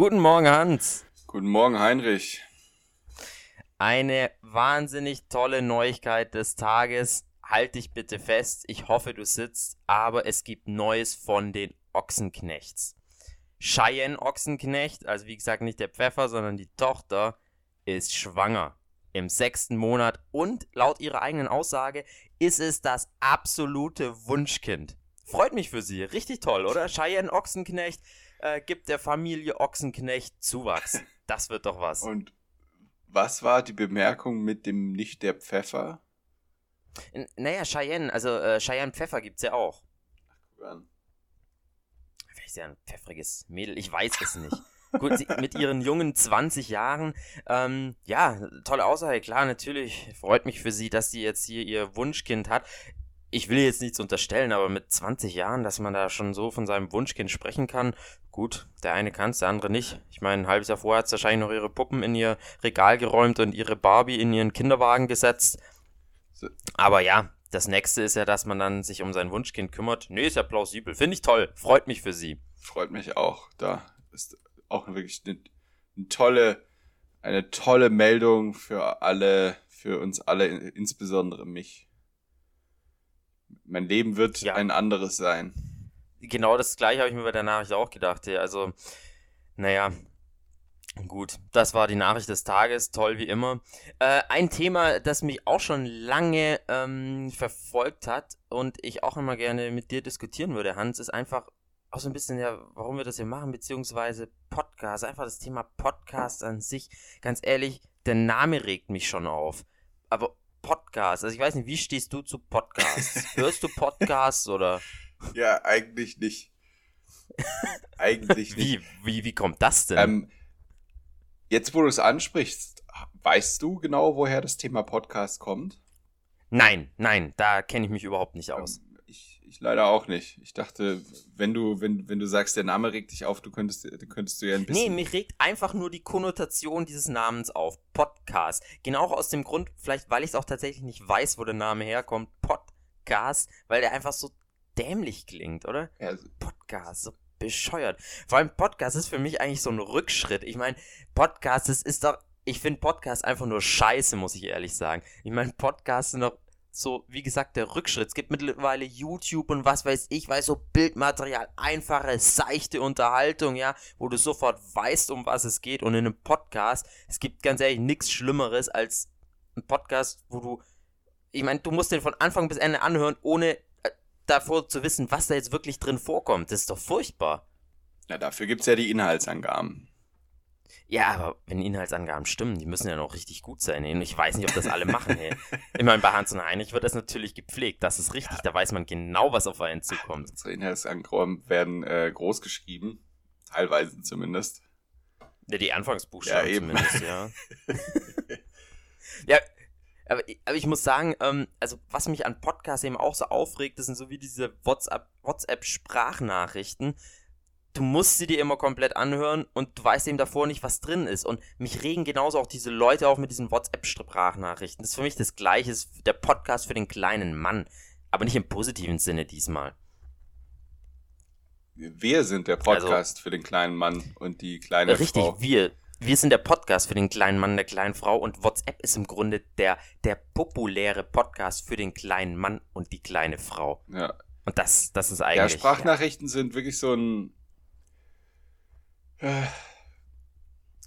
Guten Morgen, Hans. Guten Morgen, Heinrich. Eine wahnsinnig tolle Neuigkeit des Tages. Halt dich bitte fest. Ich hoffe, du sitzt. Aber es gibt Neues von den Ochsenknechts. Cheyenne Ochsenknecht, also wie gesagt nicht der Pfeffer, sondern die Tochter, ist schwanger im sechsten Monat und laut ihrer eigenen Aussage ist es das absolute Wunschkind. Freut mich für sie. Richtig toll, oder? Cheyenne Ochsenknecht äh, gibt der Familie Ochsenknecht Zuwachs. Das wird doch was. Und was war die Bemerkung mit dem nicht der Pfeffer? N naja, Cheyenne, also äh, Cheyenne Pfeffer gibt's ja auch. Ach, guck an. Vielleicht ist ja ein pfeffriges Mädel, ich weiß es nicht. Gut, sie, mit ihren jungen 20 Jahren, ähm, ja, tolle Aussage, klar, natürlich, freut mich für sie, dass sie jetzt hier ihr Wunschkind hat ich will jetzt nichts unterstellen, aber mit 20 Jahren, dass man da schon so von seinem Wunschkind sprechen kann, gut, der eine kann es, der andere nicht. Ich meine, ein halbes Jahr vorher hat sie wahrscheinlich noch ihre Puppen in ihr Regal geräumt und ihre Barbie in ihren Kinderwagen gesetzt. Aber ja, das nächste ist ja, dass man dann sich um sein Wunschkind kümmert. Nee, ist ja plausibel. Finde ich toll. Freut mich für sie. Freut mich auch. Da ist auch wirklich eine, eine tolle, eine tolle Meldung für alle, für uns alle, insbesondere mich. Mein Leben wird ja. ein anderes sein. Genau das gleiche habe ich mir bei der Nachricht auch gedacht. Also, naja, Gut, das war die Nachricht des Tages, toll wie immer. Äh, ein Thema, das mich auch schon lange ähm, verfolgt hat und ich auch immer gerne mit dir diskutieren würde, Hans, ist einfach auch so ein bisschen, ja, warum wir das hier machen, beziehungsweise Podcast, einfach das Thema Podcast an sich. Ganz ehrlich, der Name regt mich schon auf. Aber Podcast. Also ich weiß nicht, wie stehst du zu Podcasts? Hörst du Podcasts oder? Ja, eigentlich nicht. eigentlich nicht. Wie, wie, wie kommt das denn? Ähm, jetzt, wo du es ansprichst, weißt du genau, woher das Thema Podcast kommt? Nein, nein, da kenne ich mich überhaupt nicht aus. Ähm, ich leider auch nicht. Ich dachte, wenn du, wenn, wenn du sagst, der Name regt dich auf, du könntest, könntest du ja ein bisschen. Nee, mich regt einfach nur die Konnotation dieses Namens auf. Podcast. Genau aus dem Grund, vielleicht weil ich es auch tatsächlich nicht weiß, wo der Name herkommt. Podcast, weil der einfach so dämlich klingt, oder? Ja. Podcast, so bescheuert. Vor allem Podcast ist für mich eigentlich so ein Rückschritt. Ich meine, Podcast, das ist doch. Ich finde Podcast einfach nur scheiße, muss ich ehrlich sagen. Ich meine, Podcasts sind doch so, wie gesagt, der Rückschritt. Es gibt mittlerweile YouTube und was weiß ich, weiß so Bildmaterial, einfache, seichte Unterhaltung, ja, wo du sofort weißt, um was es geht. Und in einem Podcast, es gibt ganz ehrlich nichts Schlimmeres als ein Podcast, wo du, ich meine, du musst den von Anfang bis Ende anhören, ohne äh, davor zu wissen, was da jetzt wirklich drin vorkommt. Das ist doch furchtbar. Ja, dafür gibt es ja die Inhaltsangaben. Ja, aber wenn Inhaltsangaben stimmen, die müssen ja noch richtig gut sein. Ich weiß nicht, ob das alle machen. Hey. Ich meine, bei Hans und Heinrich wird das natürlich gepflegt. Das ist richtig. Ja. Da weiß man genau, was auf einen zukommt. Unsere Inhaltsangaben werden äh, groß geschrieben. Teilweise zumindest. Ja, die Anfangsbuchstaben ja, zumindest, ja. ja, aber, aber, ich muss sagen, ähm, also was mich an Podcasts eben auch so aufregt, das sind so wie diese WhatsApp-Sprachnachrichten. WhatsApp du musst sie dir immer komplett anhören und du weißt eben davor nicht, was drin ist. Und mich regen genauso auch diese Leute auf mit diesen WhatsApp-Sprachnachrichten. Das ist für mich das Gleiche, ist der Podcast für den kleinen Mann. Aber nicht im positiven Sinne diesmal. Wir sind der Podcast also, für den kleinen Mann und die kleine richtig, Frau. Richtig, wir. Wir sind der Podcast für den kleinen Mann, der kleinen Frau und WhatsApp ist im Grunde der, der populäre Podcast für den kleinen Mann und die kleine Frau. Ja. Und das, das ist eigentlich. Ja, Sprachnachrichten ja. sind wirklich so ein,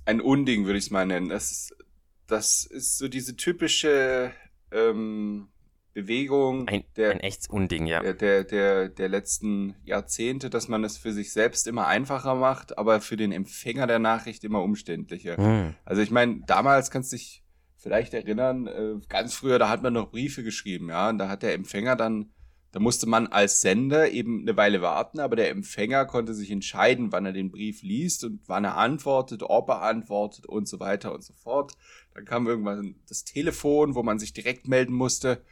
ein Unding, würde ich es mal nennen. Das ist, das ist so diese typische ähm, Bewegung ein, der, ein echtes Unding, ja. Der, der, der, der letzten Jahrzehnte, dass man es für sich selbst immer einfacher macht, aber für den Empfänger der Nachricht immer umständlicher. Mhm. Also ich meine, damals kannst du dich vielleicht erinnern, äh, ganz früher, da hat man noch Briefe geschrieben, ja, und da hat der Empfänger dann da musste man als Sender eben eine Weile warten, aber der Empfänger konnte sich entscheiden, wann er den Brief liest und wann er antwortet, ob er antwortet und so weiter und so fort. Dann kam irgendwann das Telefon, wo man sich direkt melden musste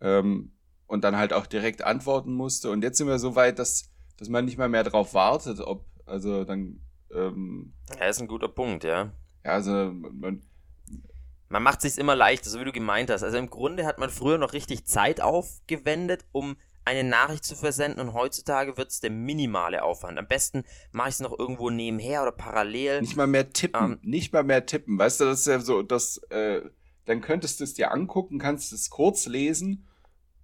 ähm, und dann halt auch direkt antworten musste. Und jetzt sind wir so weit, dass, dass man nicht mal mehr drauf wartet, ob, also dann. Ähm, ja, ist ein guter Punkt, ja. Ja, also man, man macht sich immer leichter, so wie du gemeint hast. Also im Grunde hat man früher noch richtig Zeit aufgewendet, um eine Nachricht zu versenden und heutzutage wird es der minimale Aufwand. Am besten mache ich es noch irgendwo nebenher oder parallel. Nicht mal mehr tippen, ähm, nicht mal mehr tippen. Weißt du, das ist ja so, dass äh, dann könntest du es dir angucken, kannst es kurz lesen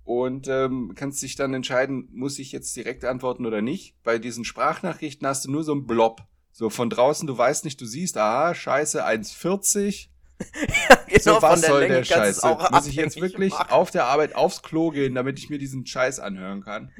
und ähm, kannst dich dann entscheiden, muss ich jetzt direkt antworten oder nicht. Bei diesen Sprachnachrichten hast du nur so einen Blob. So von draußen, du weißt nicht, du siehst, aha, scheiße, 1,40. Ja, genau, so, was soll Länge der Scheiß? Muss ich jetzt wirklich machen. auf der Arbeit aufs Klo gehen, damit ich mir diesen Scheiß anhören kann?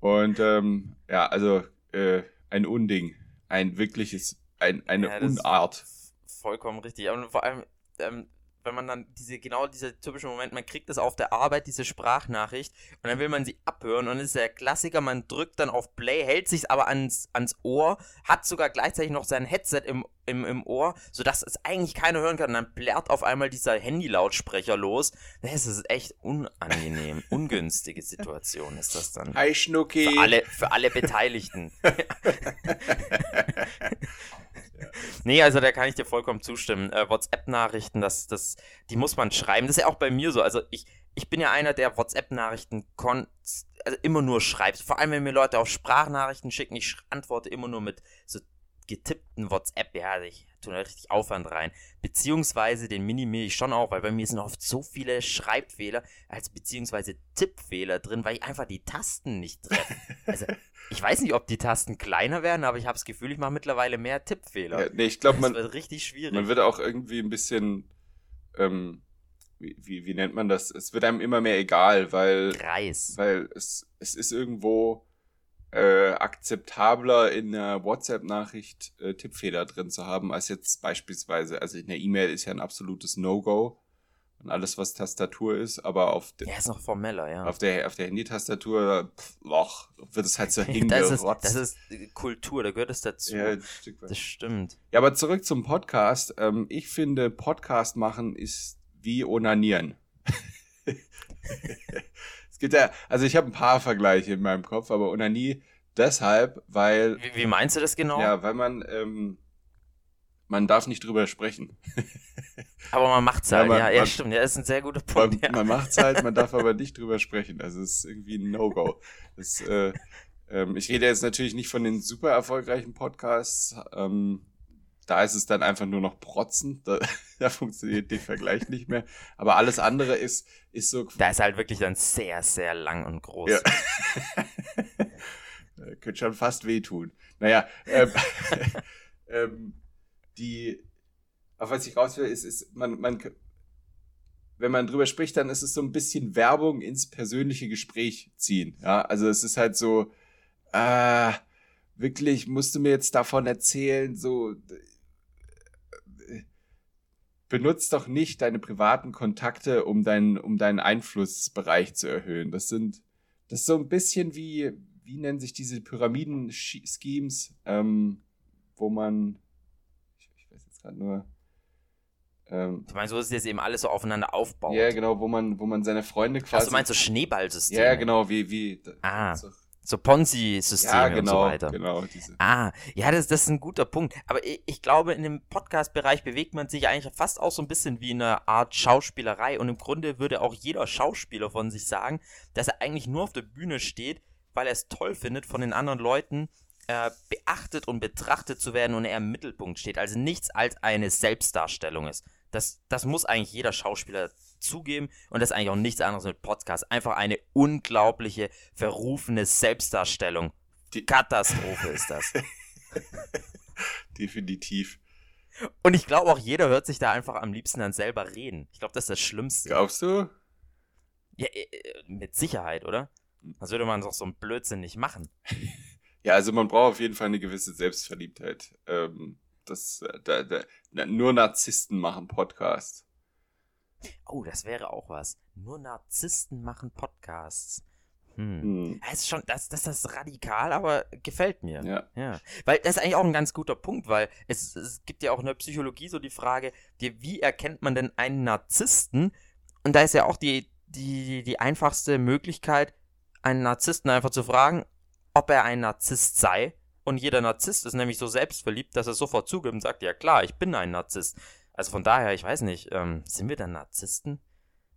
Und ähm, ja, also äh, ein Unding. Ein wirkliches, ein, eine ja, Unart. Vollkommen richtig. Und vor allem, ähm, wenn man dann diese, genau dieser typische Moment, man kriegt das auf der Arbeit, diese Sprachnachricht, und dann will man sie abhören, und das ist der Klassiker, man drückt dann auf Play, hält sich aber ans, ans Ohr, hat sogar gleichzeitig noch sein Headset im, im, im Ohr, sodass es eigentlich keiner hören kann, und dann blärt auf einmal dieser Handy-Lautsprecher los. Das ist echt unangenehm, ungünstige Situation ist das dann. Hi Schnucki. Für alle, für alle Beteiligten. Nee, also da kann ich dir vollkommen zustimmen. Äh, WhatsApp-Nachrichten, das, das, die muss man schreiben. Das ist ja auch bei mir so. Also ich, ich bin ja einer, der WhatsApp-Nachrichten also immer nur schreibt. Vor allem, wenn mir Leute auch Sprachnachrichten schicken, ich antworte immer nur mit so getippten WhatsApp. Ja, ich tue da richtig Aufwand rein. Beziehungsweise den minimiere ich schon auch, weil bei mir sind oft so viele Schreibfehler als beziehungsweise Tippfehler drin, weil ich einfach die Tasten nicht treffe. Also ich weiß nicht, ob die Tasten kleiner werden, aber ich habe das Gefühl, ich mache mittlerweile mehr Tippfehler. Ja, nee, ich glaube, man wird richtig schwierig. Man wird auch irgendwie ein bisschen, ähm, wie, wie, wie nennt man das? Es wird einem immer mehr egal, weil, Kreis. weil es, es ist irgendwo äh, akzeptabler in einer WhatsApp-Nachricht äh, Tippfehler drin zu haben, als jetzt beispielsweise, also in der E-Mail ist ja ein absolutes No-Go und alles, was Tastatur ist, aber auf der. Ja, ist noch formeller, ja. Auf der, auf der Handy-Tastatur, loch, wird es halt so hingerotzt. das, ist, das ist Kultur, da gehört es dazu. Ja, das stimmt. Ja, aber zurück zum Podcast. Ähm, ich finde, Podcast machen ist wie Onanieren. es gibt ja, also ich habe ein paar Vergleiche in meinem Kopf, aber Onanie deshalb, weil. Wie, wie meinst du das genau? Ja, weil man, ähm, man darf nicht drüber sprechen. Aber man macht's halt, ja, man, ja, ja man, stimmt, ja, ist ein sehr guter Punkt. Man, ja. man macht's halt, man darf aber nicht drüber sprechen. Also es ist irgendwie ein No-Go. äh, ähm, ich rede jetzt natürlich nicht von den super erfolgreichen Podcasts. Ähm, da ist es dann einfach nur noch Protzen. Da, da funktioniert der Vergleich nicht mehr. Aber alles andere ist, ist so. Da ist halt wirklich dann sehr, sehr lang und groß. Ja. Könnte schon fast wehtun. Naja, ähm, ähm, die, auf was ich raus will, ist, ist man, man, wenn man drüber spricht, dann ist es so ein bisschen Werbung ins persönliche Gespräch ziehen. Ja, also es ist halt so, äh, wirklich, musst du mir jetzt davon erzählen, so, benutzt doch nicht deine privaten Kontakte, um deinen, um deinen Einflussbereich zu erhöhen. Das sind, das ist so ein bisschen wie, wie nennen sich diese Pyramiden-Schemes, ähm, wo man, gerade nur. Ähm, du meinst, wo es jetzt eben alles so aufeinander aufbaut? Ja, genau, wo man, wo man seine Freunde quasi. Du meinst so Schneeballsystem? Ja, genau, wie, wie. Ah. So, so Ponzi-Systeme ja, genau, und so genau, weiter. Genau, diese. Ah, ja, das, das ist ein guter Punkt. Aber ich, ich glaube, in dem Podcast-Bereich bewegt man sich eigentlich fast auch so ein bisschen wie eine Art Schauspielerei. Und im Grunde würde auch jeder Schauspieler von sich sagen, dass er eigentlich nur auf der Bühne steht, weil er es toll findet, von den anderen Leuten äh, beachtet und betrachtet zu werden und er im Mittelpunkt steht. Also nichts als eine Selbstdarstellung ist. Das, das muss eigentlich jeder Schauspieler zugeben und das ist eigentlich auch nichts anderes mit Podcast. Einfach eine unglaubliche, verrufene Selbstdarstellung. Die Katastrophe ist das. Definitiv. Und ich glaube auch, jeder hört sich da einfach am liebsten dann selber reden. Ich glaube, das ist das Schlimmste. Glaubst du? Ja, äh, mit Sicherheit, oder? Das würde man doch so einen Blödsinn nicht machen. Ja, also man braucht auf jeden Fall eine gewisse Selbstverliebtheit. Ähm, das, äh, da, da, nur Narzissten machen Podcasts. Oh, das wäre auch was. Nur Narzissten machen Podcasts. Hm. hm. Das ist schon, das, das ist radikal, aber gefällt mir. Ja. ja. Weil das ist eigentlich auch ein ganz guter Punkt, weil es, es gibt ja auch in der Psychologie so die Frage, die, wie erkennt man denn einen Narzissten? Und da ist ja auch die, die, die einfachste Möglichkeit, einen Narzissten einfach zu fragen, ob er ein Narzisst sei. Und jeder Narzisst ist nämlich so selbstverliebt, dass er sofort zugibt und sagt, ja klar, ich bin ein Narzisst. Also von daher, ich weiß nicht, ähm, sind wir dann Narzissten?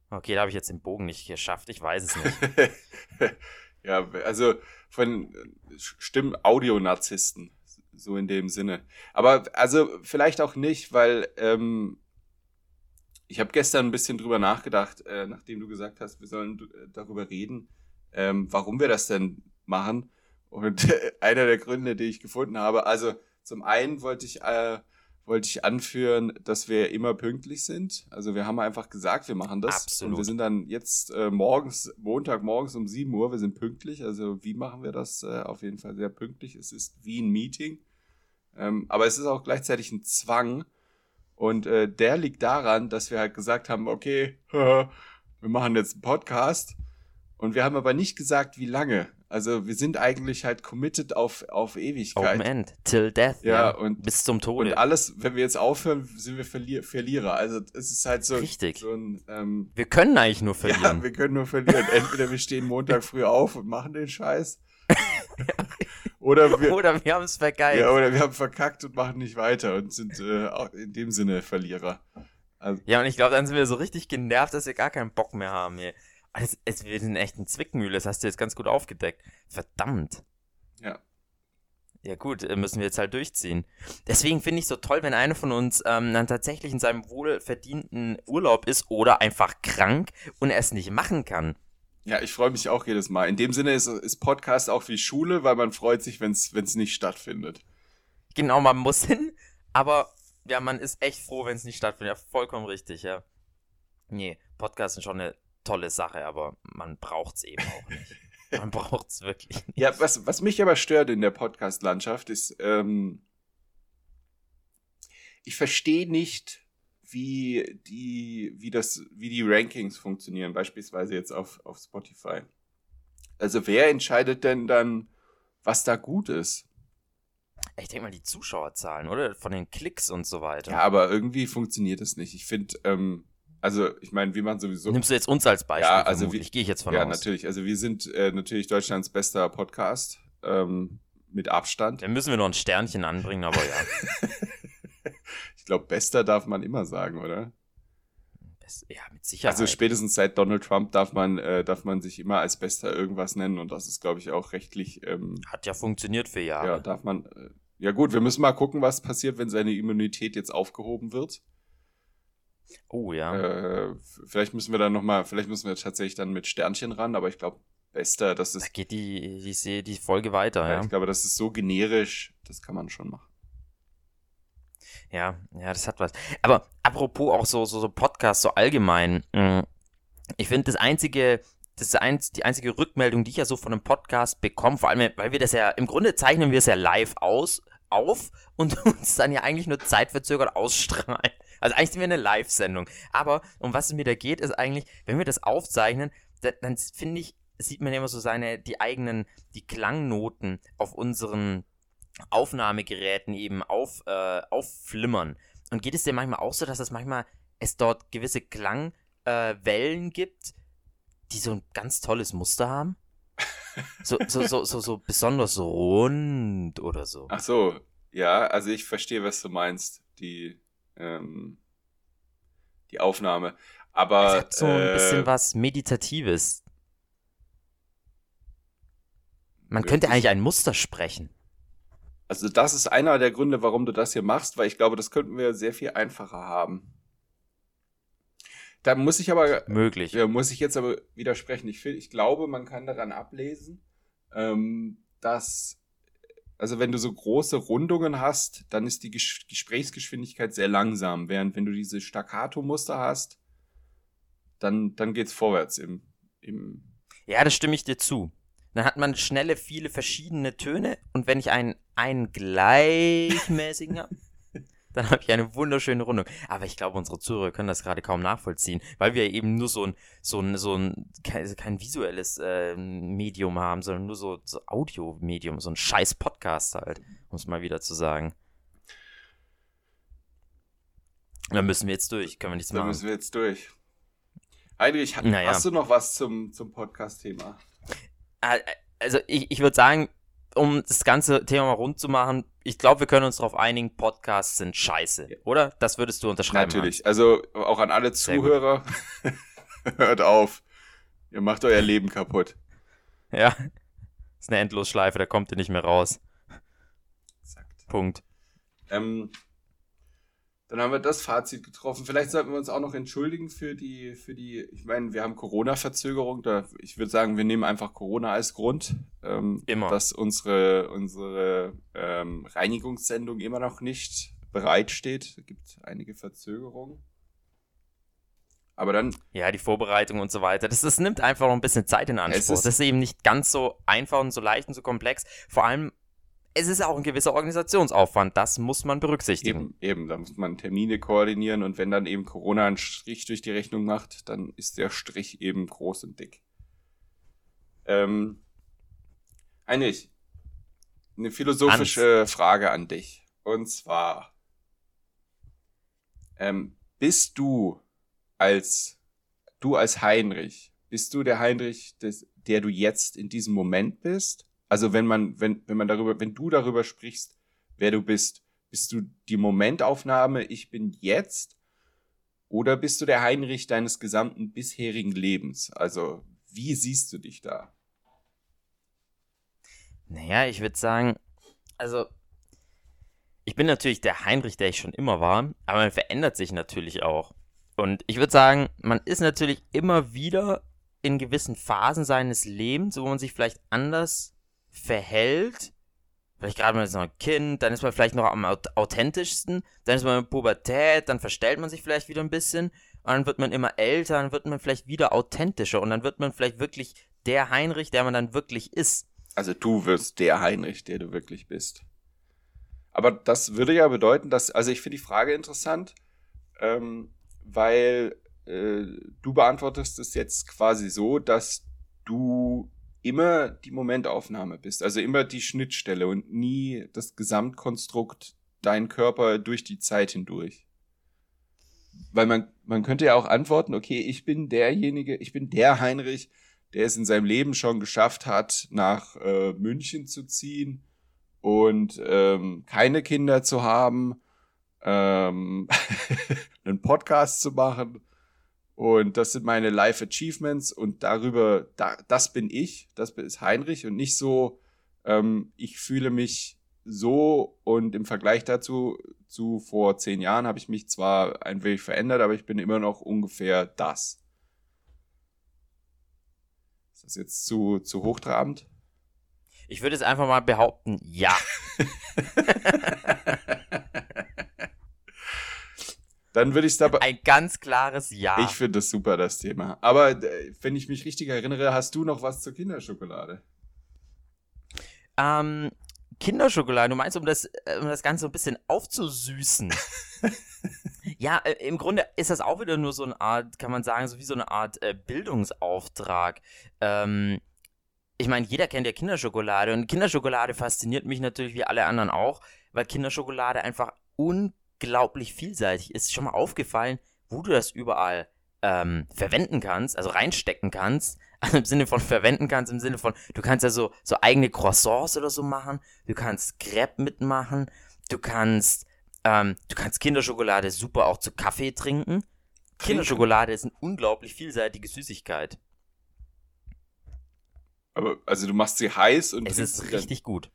Okay, da habe ich jetzt den Bogen nicht geschafft. Ich weiß es nicht. ja, also von Stimmen Audionarzissten, so in dem Sinne. Aber also vielleicht auch nicht, weil ähm, ich habe gestern ein bisschen drüber nachgedacht, äh, nachdem du gesagt hast, wir sollen äh, darüber reden, ähm, warum wir das denn machen. Und äh, einer der Gründe, die ich gefunden habe, also zum einen wollte ich äh, wollte ich anführen, dass wir immer pünktlich sind. Also wir haben einfach gesagt, wir machen das. Absolut. Und wir sind dann jetzt äh, morgens, Montag morgens um 7 Uhr, wir sind pünktlich. Also wie machen wir das? Äh, auf jeden Fall sehr pünktlich. Es ist wie ein Meeting. Ähm, aber es ist auch gleichzeitig ein Zwang. Und äh, der liegt daran, dass wir halt gesagt haben, okay, wir machen jetzt einen Podcast. Und wir haben aber nicht gesagt, wie lange. Also wir sind eigentlich halt committed auf, auf Ewigkeit. Open End, till death. Ja, ja, und bis zum Tode. Und alles, wenn wir jetzt aufhören, sind wir Verlier Verlierer. Also es ist halt so, Richtig. so ein. Ähm, wir können eigentlich nur verlieren. Ja, wir können nur verlieren. Entweder wir stehen Montag früh auf und machen den Scheiß. oder wir, oder wir haben es vergeigt. Ja, oder wir haben verkackt und machen nicht weiter und sind äh, auch in dem Sinne Verlierer. Also, ja, und ich glaube, dann sind wir so richtig genervt, dass wir gar keinen Bock mehr haben. Ey. Es, es wird eine echte Zwickmühle, das hast du jetzt ganz gut aufgedeckt. Verdammt. Ja. Ja gut, äh, müssen wir jetzt halt durchziehen. Deswegen finde ich es so toll, wenn einer von uns ähm, dann tatsächlich in seinem wohlverdienten Urlaub ist oder einfach krank und er es nicht machen kann. Ja, ich freue mich auch jedes Mal. In dem Sinne ist, ist Podcast auch wie Schule, weil man freut sich, wenn es nicht stattfindet. Genau, man muss hin, aber ja, man ist echt froh, wenn es nicht stattfindet. Ja, vollkommen richtig, ja. Nee, Podcast ist schon eine tolle Sache, aber man braucht es eben auch nicht. Man braucht es wirklich nicht. Ja, was, was mich aber stört in der Podcast-Landschaft ist, ähm, ich verstehe nicht, wie die, wie das, wie die Rankings funktionieren, beispielsweise jetzt auf, auf Spotify. Also wer entscheidet denn dann, was da gut ist? Ich denke mal die Zuschauerzahlen, oder? Von den Klicks und so weiter. Ja, aber irgendwie funktioniert das nicht. Ich finde, ähm, also ich meine, wie man sowieso. Nimmst du jetzt uns als Beispiel? Ja, also wie, gehe ich jetzt von ja, aus. Ja, natürlich. Also wir sind äh, natürlich Deutschlands bester Podcast ähm, mit Abstand. Dann müssen wir noch ein Sternchen anbringen, aber ja. ich glaube, bester darf man immer sagen, oder? Ja, mit Sicherheit. Also spätestens seit Donald Trump darf man, äh, darf man sich immer als Bester irgendwas nennen und das ist, glaube ich, auch rechtlich. Ähm, Hat ja funktioniert für Jahre. Ja, darf man. Äh, ja gut, wir müssen mal gucken, was passiert, wenn seine Immunität jetzt aufgehoben wird. Oh ja. Äh, vielleicht müssen wir dann nochmal, vielleicht müssen wir tatsächlich dann mit Sternchen ran, aber ich glaube, Bester, das ist. Da geht die, die, die Folge weiter, ja. ja. Ich glaube, das ist so generisch, das kann man schon machen. Ja, ja, das hat was. Aber apropos auch so, so, so Podcasts, so allgemein. Mm, ich finde, das einzige, das ist ein, die einzige Rückmeldung, die ich ja so von einem Podcast bekomme, vor allem, weil wir das ja, im Grunde zeichnen wir es ja live aus, auf und uns dann ja eigentlich nur zeitverzögert ausstrahlen. Also eigentlich sind wir eine Live-Sendung. Aber um was es mir da geht, ist eigentlich, wenn wir das aufzeichnen, dann, finde ich, sieht man immer so seine, die eigenen, die Klangnoten auf unseren Aufnahmegeräten eben auf, äh, aufflimmern. Und geht es dir manchmal auch so, dass es manchmal es dort gewisse Klangwellen äh, gibt, die so ein ganz tolles Muster haben? So, so, so, so, so besonders rund oder so. Ach so, ja, also ich verstehe, was du meinst, die, ähm, die Aufnahme. Aber. Es hat so ein äh, bisschen was Meditatives. Man wirklich? könnte eigentlich ein Muster sprechen. Also das ist einer der Gründe, warum du das hier machst, weil ich glaube, das könnten wir sehr viel einfacher haben. Da muss ich aber möglich. Ja, muss ich jetzt aber widersprechen. Ich, ich glaube, man kann daran ablesen, ähm, dass also wenn du so große Rundungen hast, dann ist die Ges Gesprächsgeschwindigkeit sehr langsam, während wenn du diese Staccato-Muster hast, dann dann geht's vorwärts im im. Ja, das stimme ich dir zu. Dann hat man schnelle, viele verschiedene Töne und wenn ich einen, einen gleichmäßigen habe, dann habe ich eine wunderschöne Rundung. Aber ich glaube, unsere Zuhörer können das gerade kaum nachvollziehen, weil wir eben nur so ein, so ein, so ein kein, kein visuelles äh, Medium haben, sondern nur so, so Audio-Medium, so ein scheiß Podcast halt, um es mal wieder zu sagen. Da müssen wir jetzt durch, können wir nichts da machen. Da müssen wir jetzt durch. Heinrich, naja. hast du noch was zum, zum Podcast-Thema? Äh, also ich, ich würde sagen, um das ganze Thema mal rund zu machen, ich glaube, wir können uns darauf einigen, Podcasts sind scheiße, oder? Das würdest du unterschreiben. Natürlich. Hans. Also auch an alle Zuhörer. Hört auf. Ihr macht euer Leben kaputt. Ja. Ist eine Endlosschleife, da kommt ihr nicht mehr raus. Exakt. Punkt. Ähm, dann haben wir das Fazit getroffen. Vielleicht sollten wir uns auch noch entschuldigen für die, für die, ich meine, wir haben Corona-Verzögerung. Ich würde sagen, wir nehmen einfach Corona als Grund, ähm, immer. dass unsere, unsere ähm, Reinigungssendung immer noch nicht bereitsteht. Es gibt einige Verzögerungen. Aber dann. Ja, die Vorbereitung und so weiter. Das, das nimmt einfach noch ein bisschen Zeit in Anspruch. das ist eben nicht ganz so einfach und so leicht und so komplex. Vor allem, es ist auch ein gewisser Organisationsaufwand. Das muss man berücksichtigen. Eben, eben. Da muss man Termine koordinieren und wenn dann eben Corona einen Strich durch die Rechnung macht, dann ist der Strich eben groß und dick. Ähm, Heinrich, eine philosophische Hans. Frage an dich. Und zwar, ähm, bist du als du als Heinrich, bist du der Heinrich, des, der du jetzt in diesem Moment bist? Also wenn man, wenn, wenn man darüber, wenn du darüber sprichst, wer du bist, bist du die Momentaufnahme, ich bin jetzt? Oder bist du der Heinrich deines gesamten bisherigen Lebens? Also, wie siehst du dich da? Naja, ich würde sagen, also, ich bin natürlich der Heinrich, der ich schon immer war, aber man verändert sich natürlich auch. Und ich würde sagen, man ist natürlich immer wieder in gewissen Phasen seines Lebens, wo man sich vielleicht anders verhält. Vielleicht gerade mal so ein Kind, dann ist man vielleicht noch am authentischsten, dann ist man in Pubertät, dann verstellt man sich vielleicht wieder ein bisschen und dann wird man immer älter, dann wird man vielleicht wieder authentischer und dann wird man vielleicht wirklich der Heinrich, der man dann wirklich ist. Also du wirst der Heinrich, der du wirklich bist. Aber das würde ja bedeuten, dass, also ich finde die Frage interessant, ähm, weil äh, du beantwortest es jetzt quasi so, dass du immer die Momentaufnahme bist, also immer die Schnittstelle und nie das Gesamtkonstrukt dein Körper durch die Zeit hindurch. Weil man, man könnte ja auch antworten, okay, ich bin derjenige, ich bin der Heinrich, der es in seinem Leben schon geschafft hat, nach äh, München zu ziehen und ähm, keine Kinder zu haben ähm, einen Podcast zu machen. Und das sind meine Life Achievements und darüber, da, das bin ich, das ist Heinrich und nicht so, ähm, ich fühle mich so und im Vergleich dazu, zu vor zehn Jahren habe ich mich zwar ein wenig verändert, aber ich bin immer noch ungefähr das. Ist das jetzt zu, zu hochtrabend? Ich würde es einfach mal behaupten, ja. Dann würde ich es dabei. Ein ganz klares Ja. Ich finde das super, das Thema. Aber äh, wenn ich mich richtig erinnere, hast du noch was zur Kinderschokolade? Ähm, Kinderschokolade, du meinst, um das, äh, um das Ganze ein bisschen aufzusüßen. ja, äh, im Grunde ist das auch wieder nur so eine Art, kann man sagen, so wie so eine Art äh, Bildungsauftrag. Ähm, ich meine, jeder kennt ja Kinderschokolade und Kinderschokolade fasziniert mich natürlich wie alle anderen auch, weil Kinderschokolade einfach unglaublich unglaublich vielseitig. Ist schon mal aufgefallen, wo du das überall ähm, verwenden kannst, also reinstecken kannst. Also im Sinne von verwenden kannst, im Sinne von, du kannst ja so, so eigene Croissants oder so machen, du kannst Crepe mitmachen, du kannst, ähm, du kannst Kinderschokolade super auch zu Kaffee trinken. Kinderschokolade ist eine unglaublich vielseitige Süßigkeit. Aber, also du machst sie heiß und. Es ist richtig gut.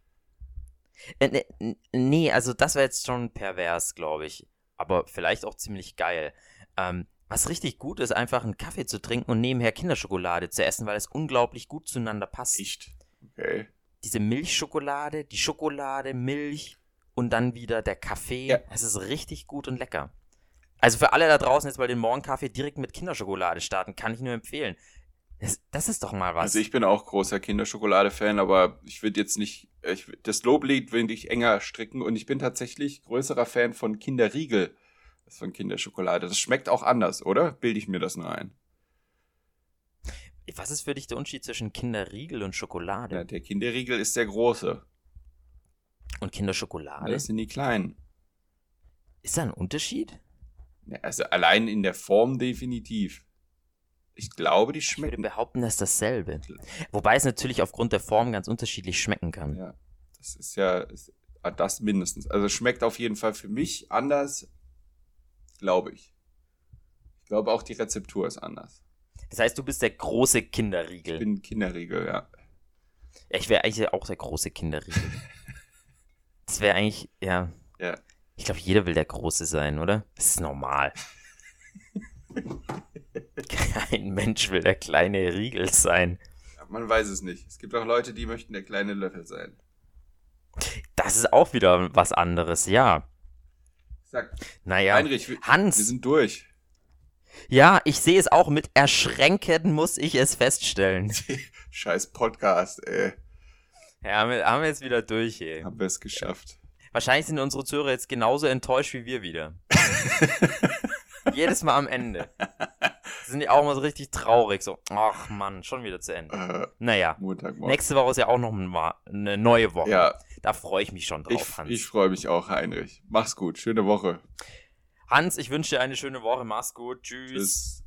Äh, nee, also das wäre jetzt schon pervers, glaube ich. Aber vielleicht auch ziemlich geil. Ähm, was richtig gut ist, einfach einen Kaffee zu trinken und nebenher Kinderschokolade zu essen, weil es unglaublich gut zueinander passt. Echt? Okay. Diese Milchschokolade, die Schokolade, Milch und dann wieder der Kaffee. Ja. Es ist richtig gut und lecker. Also für alle da draußen jetzt mal den Morgenkaffee direkt mit Kinderschokolade starten, kann ich nur empfehlen. Das, das, ist doch mal was. Also ich bin auch großer Kinderschokolade-Fan, aber ich würde jetzt nicht, ich, das Loblied will ich enger stricken und ich bin tatsächlich größerer Fan von Kinderriegel als von Kinderschokolade. Das schmeckt auch anders, oder? Bilde ich mir das nur ein? Was ist für dich der Unterschied zwischen Kinderriegel und Schokolade? Ja, der Kinderriegel ist der große. Und Kinderschokolade? Das sind die kleinen. Ist da ein Unterschied? Ja, also allein in der Form definitiv. Ich glaube, die schmecken. Ich würde behaupten, das ist dasselbe. Wobei es natürlich aufgrund der Form ganz unterschiedlich schmecken kann. Ja, das ist ja ist, ah, das mindestens. Also schmeckt auf jeden Fall für mich anders, glaube ich. Ich glaube auch die Rezeptur ist anders. Das heißt, du bist der große Kinderriegel. Ich bin Kinderriegel, ja. Ja, ich wäre eigentlich auch der große Kinderriegel. das wäre eigentlich, ja. Ja. Ich glaube, jeder will der Große sein, oder? Das ist normal. Kein Mensch will der kleine Riegel sein. ja. Man weiß es nicht. Es gibt auch Leute, die möchten der kleine Löffel sein. Das ist auch wieder was anderes, ja. Sag, Naja, Heinrich, wir, Hans, wir sind durch. ja, ich sehe es auch mit Erschrecken, muss ich es feststellen. Scheiß Podcast, ey. Ja, haben wir, haben wir jetzt wieder durch, ey. Haben wir es geschafft. Wahrscheinlich sind unsere Zuhörer jetzt genauso enttäuscht wie wir wieder. Jedes Mal am Ende. Sind die auch mal so richtig traurig, so, ach Mann, schon wieder zu Ende. Äh, Naja, Montagmorgen. nächste Woche ist ja auch noch eine neue Woche. Ja, Da freue ich mich schon drauf, ich, Hans. ich freue mich auch, Heinrich. Mach's gut. Schöne Woche. Hans, ich wünsche dir eine schöne Woche. Mach's gut. Tschüss. Tschüss.